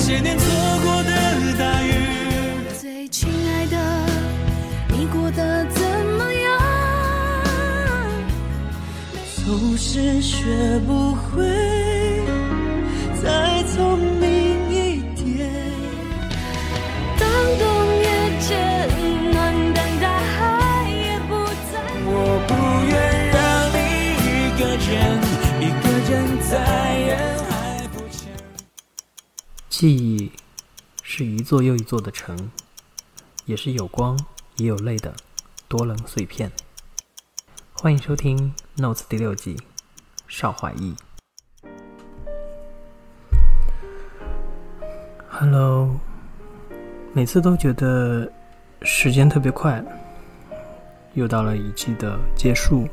些年错过的大雨。最亲爱的，你过得怎么样？总是学不会记忆是一座又一座的城，也是有光也有泪的多棱碎片。欢迎收听《Notes》第六季，邵怀义。Hello，每次都觉得时间特别快，又到了一季的结束。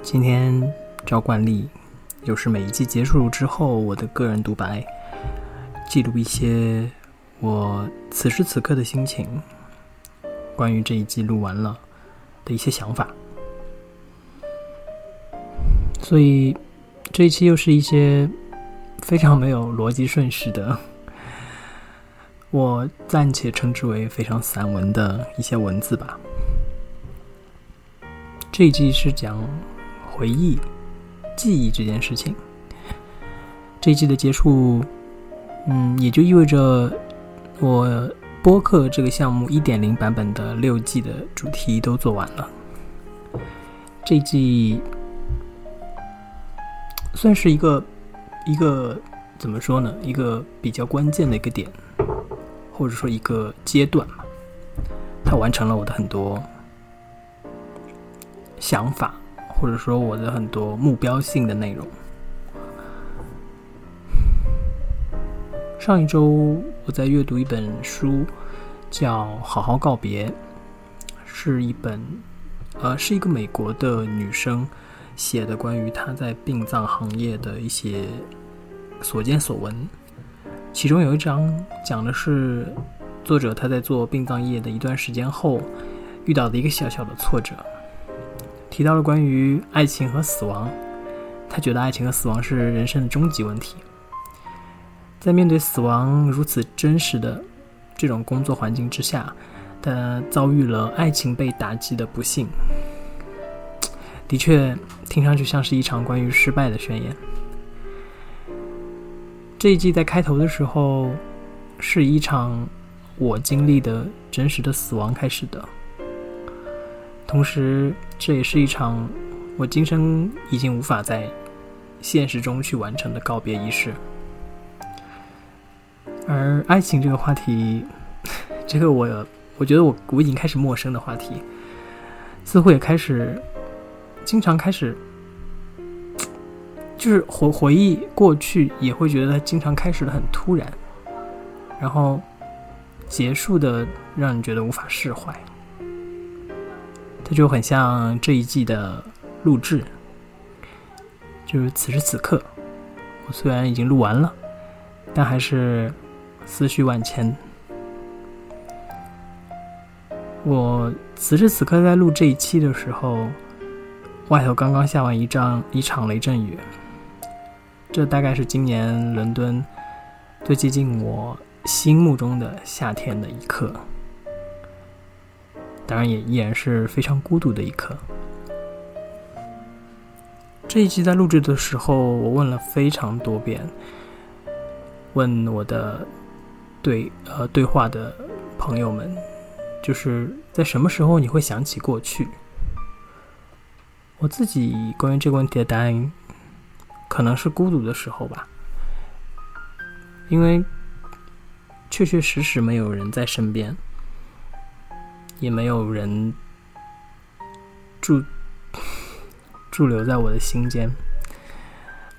今天照惯例，又是每一季结束之后我的个人独白。记录一些我此时此刻的心情，关于这一季录完了的一些想法。所以这一期又是一些非常没有逻辑顺序的，我暂且称之为非常散文的一些文字吧。这一季是讲回忆、记忆这件事情。这一季的结束。嗯，也就意味着我播客这个项目一点零版本的六季的主题都做完了。这季算是一个一个怎么说呢？一个比较关键的一个点，或者说一个阶段吧。它完成了我的很多想法，或者说我的很多目标性的内容。上一周我在阅读一本书，叫《好好告别》，是一本，呃，是一个美国的女生写的关于她在殡葬行业的一些所见所闻。其中有一章讲的是作者他在做殡葬业的一段时间后遇到的一个小小的挫折，提到了关于爱情和死亡，他觉得爱情和死亡是人生的终极问题。在面对死亡如此真实的这种工作环境之下，他遭遇了爱情被打击的不幸，的确听上去像是一场关于失败的宣言。这一季在开头的时候，是一场我经历的真实的死亡开始的，同时这也是一场我今生已经无法在现实中去完成的告别仪式。而爱情这个话题，这个我我觉得我我已经开始陌生的话题，似乎也开始经常开始，就是回回忆过去，也会觉得经常开始的很突然，然后结束的让你觉得无法释怀。它就很像这一季的录制，就是此时此刻，我虽然已经录完了，但还是。思绪万千。我此时此刻在录这一期的时候，外头刚刚下完一场一场雷阵雨。这大概是今年伦敦最接近我心目中的夏天的一刻，当然也依然是非常孤独的一刻。这一期在录制的时候，我问了非常多遍，问我的。对，呃，对话的朋友们，就是在什么时候你会想起过去？我自己关于这个问题的答案，可能是孤独的时候吧，因为确确实实没有人在身边，也没有人驻驻留在我的心间。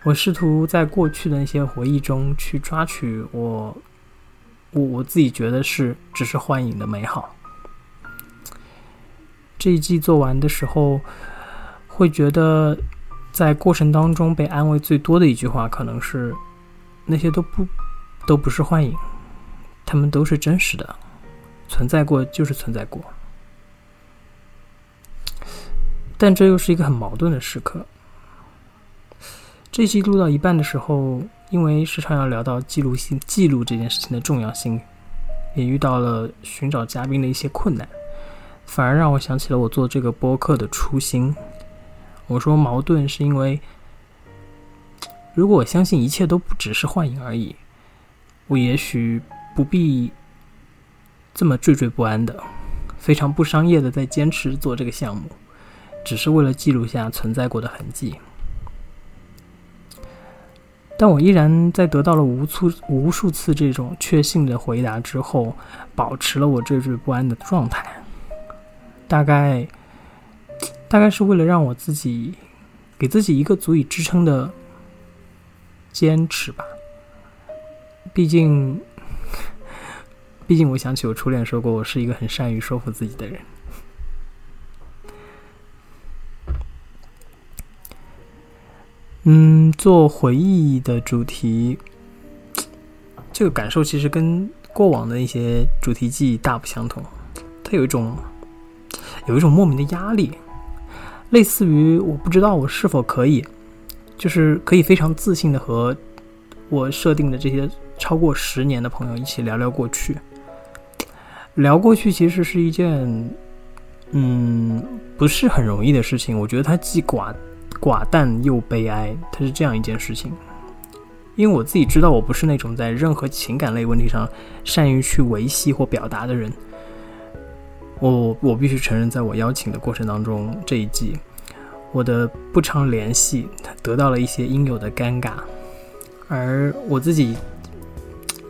我试图在过去的那些回忆中去抓取我。我我自己觉得是只是幻影的美好。这一季做完的时候，会觉得在过程当中被安慰最多的一句话，可能是那些都不都不是幻影，他们都是真实的，存在过就是存在过。但这又是一个很矛盾的时刻。这期录到一半的时候，因为时常要聊到记录性记录这件事情的重要性，也遇到了寻找嘉宾的一些困难，反而让我想起了我做这个播客的初心。我说矛盾是因为，如果我相信一切都不只是幻影而已，我也许不必这么惴惴不安的，非常不商业的在坚持做这个项目，只是为了记录下存在过的痕迹。但我依然在得到了无数无数次这种确信的回答之后，保持了我惴惴不安的状态。大概，大概是为了让我自己，给自己一个足以支撑的坚持吧。毕竟，毕竟我想起我初恋说过，我是一个很善于说服自己的人。嗯，做回忆的主题，这个感受其实跟过往的一些主题记忆大不相同。它有一种，有一种莫名的压力，类似于我不知道我是否可以，就是可以非常自信的和我设定的这些超过十年的朋友一起聊聊过去。聊过去其实是一件，嗯，不是很容易的事情。我觉得它既寡。寡淡又悲哀，它是这样一件事情。因为我自己知道，我不是那种在任何情感类问题上善于去维系或表达的人。我我必须承认，在我邀请的过程当中，这一季我的不常联系得到了一些应有的尴尬，而我自己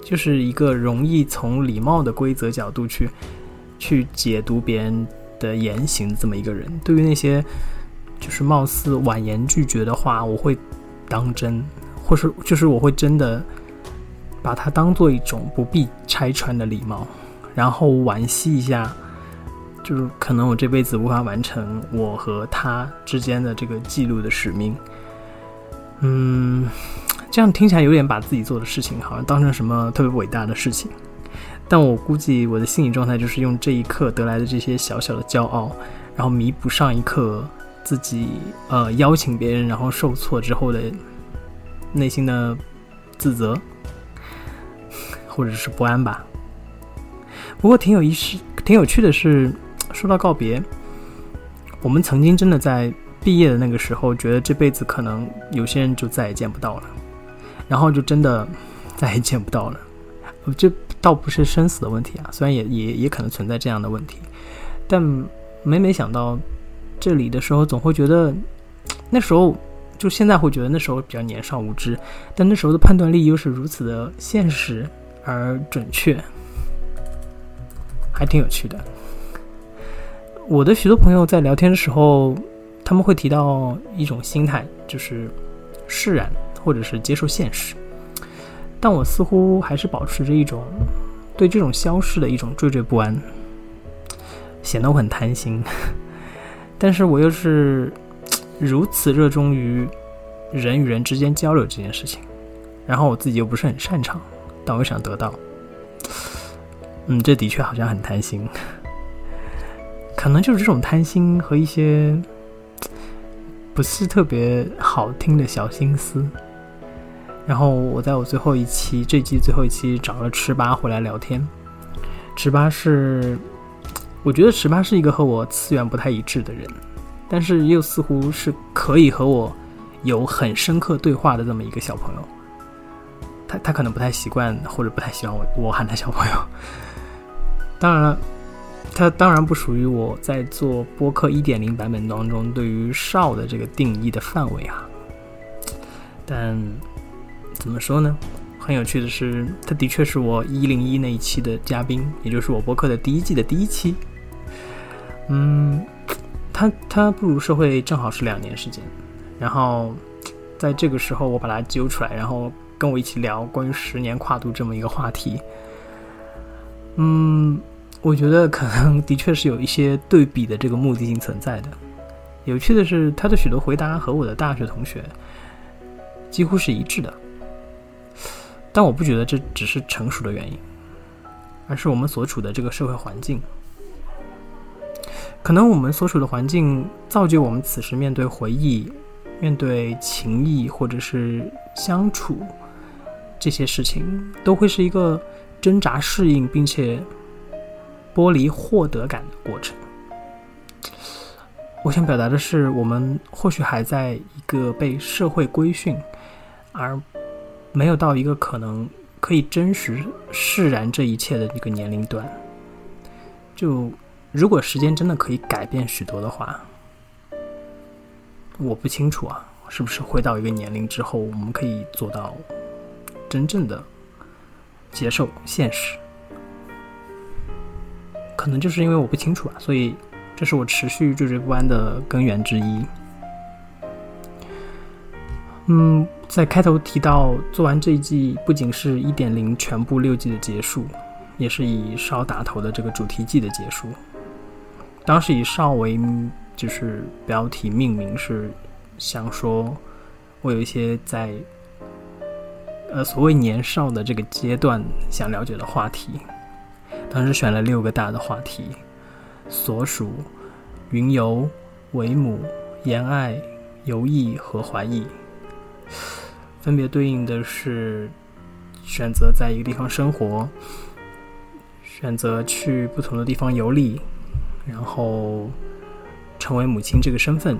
就是一个容易从礼貌的规则角度去去解读别人的言行这么一个人。对于那些。就是貌似婉言拒绝的话，我会当真，或是就是我会真的把它当做一种不必拆穿的礼貌，然后惋惜一下，就是可能我这辈子无法完成我和他之间的这个记录的使命。嗯，这样听起来有点把自己做的事情好像当成什么特别伟大的事情，但我估计我的心理状态就是用这一刻得来的这些小小的骄傲，然后弥补上一刻。自己呃邀请别人，然后受挫之后的内心的自责，或者是不安吧。不过挺有意思、挺有趣的是，说到告别，我们曾经真的在毕业的那个时候，觉得这辈子可能有些人就再也见不到了，然后就真的再也见不到了。这倒不是生死的问题啊，虽然也也也可能存在这样的问题，但每每想到。这里的时候总会觉得，那时候就现在会觉得那时候比较年少无知，但那时候的判断力又是如此的现实而准确，还挺有趣的。我的许多朋友在聊天的时候，他们会提到一种心态，就是释然或者是接受现实，但我似乎还是保持着一种对这种消逝的一种惴惴不安，显得我很贪心。但是我又是 如此热衷于人与人之间交流这件事情，然后我自己又不是很擅长，但我又想得到，嗯，这的确好像很贪心，可能就是这种贪心和一些不是特别好听的小心思。然后我在我最后一期这季最后一期找了池八回来聊天，池八是。我觉得十八是一个和我次元不太一致的人，但是又似乎是可以和我有很深刻对话的这么一个小朋友。他他可能不太习惯或者不太喜欢我我喊他小朋友。当然了，他当然不属于我在做播客一点零版本当中对于少的这个定义的范围啊。但怎么说呢？很有趣的是，他的确是我一零一那一期的嘉宾，也就是我播客的第一季的第一期。嗯，他他步入社会正好是两年时间，然后在这个时候我把他揪出来，然后跟我一起聊关于十年跨度这么一个话题。嗯，我觉得可能的确是有一些对比的这个目的性存在的。有趣的是，他的许多回答和我的大学同学几乎是一致的，但我不觉得这只是成熟的原因，而是我们所处的这个社会环境。可能我们所处的环境造就我们此时面对回忆、面对情谊或者是相处，这些事情，都会是一个挣扎、适应，并且剥离获得感的过程。我想表达的是，我们或许还在一个被社会规训，而没有到一个可能可以真实释然这一切的一个年龄段。就如果时间真的可以改变许多的话，我不清楚啊，是不是会到一个年龄之后，我们可以做到真正的接受现实？可能就是因为我不清楚啊，所以。这是我持续惴惴不安的根源之一。嗯，在开头提到，做完这一季不仅是一点零全部六季的结束，也是以烧打头的这个主题季的结束。当时以少为就是标题命名，是想说我有一些在呃所谓年少的这个阶段想了解的话题。当时选了六个大的话题。所属、云游、为母、言爱、游艺和怀疑，分别对应的是选择在一个地方生活，选择去不同的地方游历，然后成为母亲这个身份。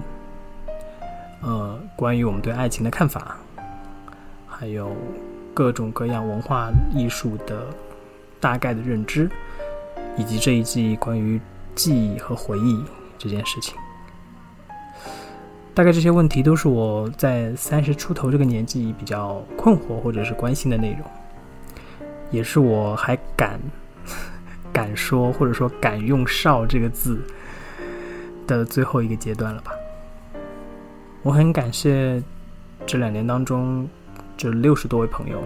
呃，关于我们对爱情的看法，还有各种各样文化艺术的大概的认知，以及这一季关于。记忆和回忆这件事情，大概这些问题都是我在三十出头这个年纪比较困惑或者是关心的内容，也是我还敢敢说或者说敢用“少”这个字的最后一个阶段了吧。我很感谢这两年当中这六十多位朋友，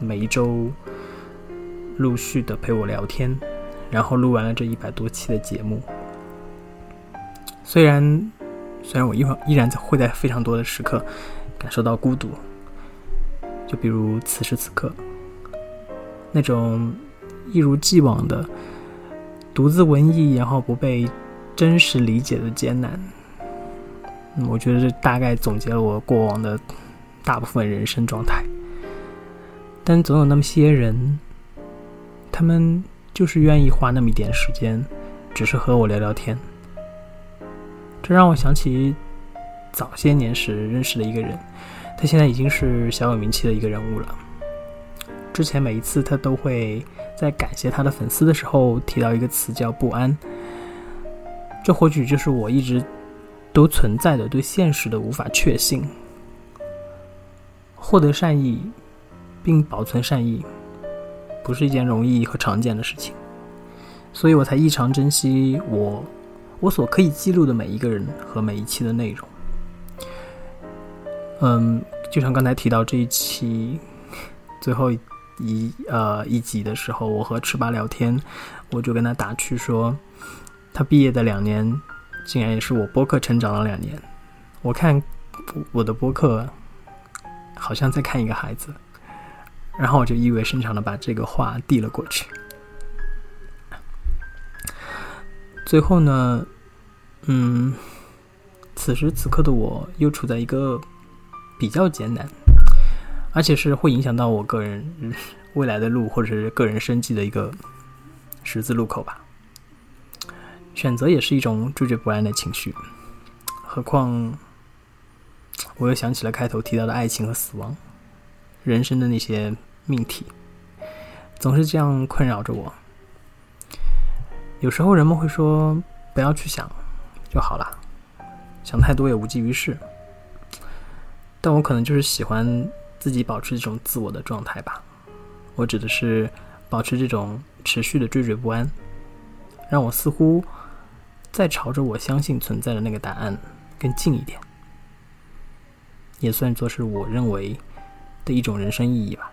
每一周陆续的陪我聊天。然后录完了这一百多期的节目，虽然虽然我依依然在会在非常多的时刻感受到孤独，就比如此时此刻那种一如既往的独自文艺，然后不被真实理解的艰难。我觉得这大概总结了我过往的大部分人生状态。但总有那么些人，他们。就是愿意花那么一点时间，只是和我聊聊天。这让我想起早些年时认识的一个人，他现在已经是小有名气的一个人物了。之前每一次他都会在感谢他的粉丝的时候提到一个词叫不安。这或许就是我一直都存在的对现实的无法确信。获得善意，并保存善意。不是一件容易和常见的事情，所以我才异常珍惜我我所可以记录的每一个人和每一期的内容。嗯，就像刚才提到这一期最后一呃一集的时候，我和赤巴聊天，我就跟他打趣说，他毕业的两年，竟然也是我播客成长了两年。我看我的播客，好像在看一个孩子。然后我就意味深长的把这个话递了过去。最后呢，嗯，此时此刻的我又处在一个比较艰难，而且是会影响到我个人未来的路或者是个人生计的一个十字路口吧。选择也是一种惴惴不安的情绪，何况我又想起了开头提到的爱情和死亡，人生的那些。命题总是这样困扰着我。有时候人们会说：“不要去想就好了，想太多也无济于事。”但我可能就是喜欢自己保持这种自我的状态吧。我指的是保持这种持续的惴惴不安，让我似乎在朝着我相信存在的那个答案更近一点，也算作是我认为的一种人生意义吧。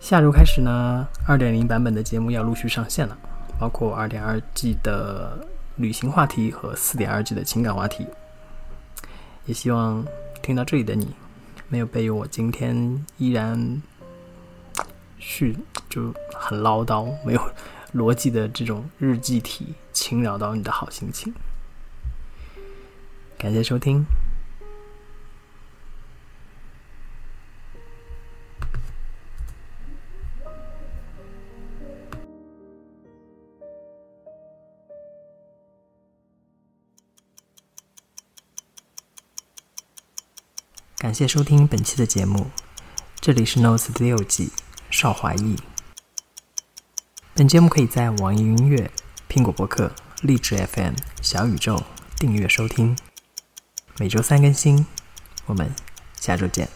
下周开始呢，二点零版本的节目要陆续上线了，包括二点二 G 的旅行话题和四点二 G 的情感话题。也希望听到这里的你，没有被我今天依然去就很唠叨、没有逻辑的这种日记体侵扰到你的好心情。感谢收听。感谢收听本期的节目，这里是 Notes 第六季邵华义。本节目可以在网易云音乐、苹果播客、荔枝 FM、小宇宙订阅收听，每周三更新。我们下周见。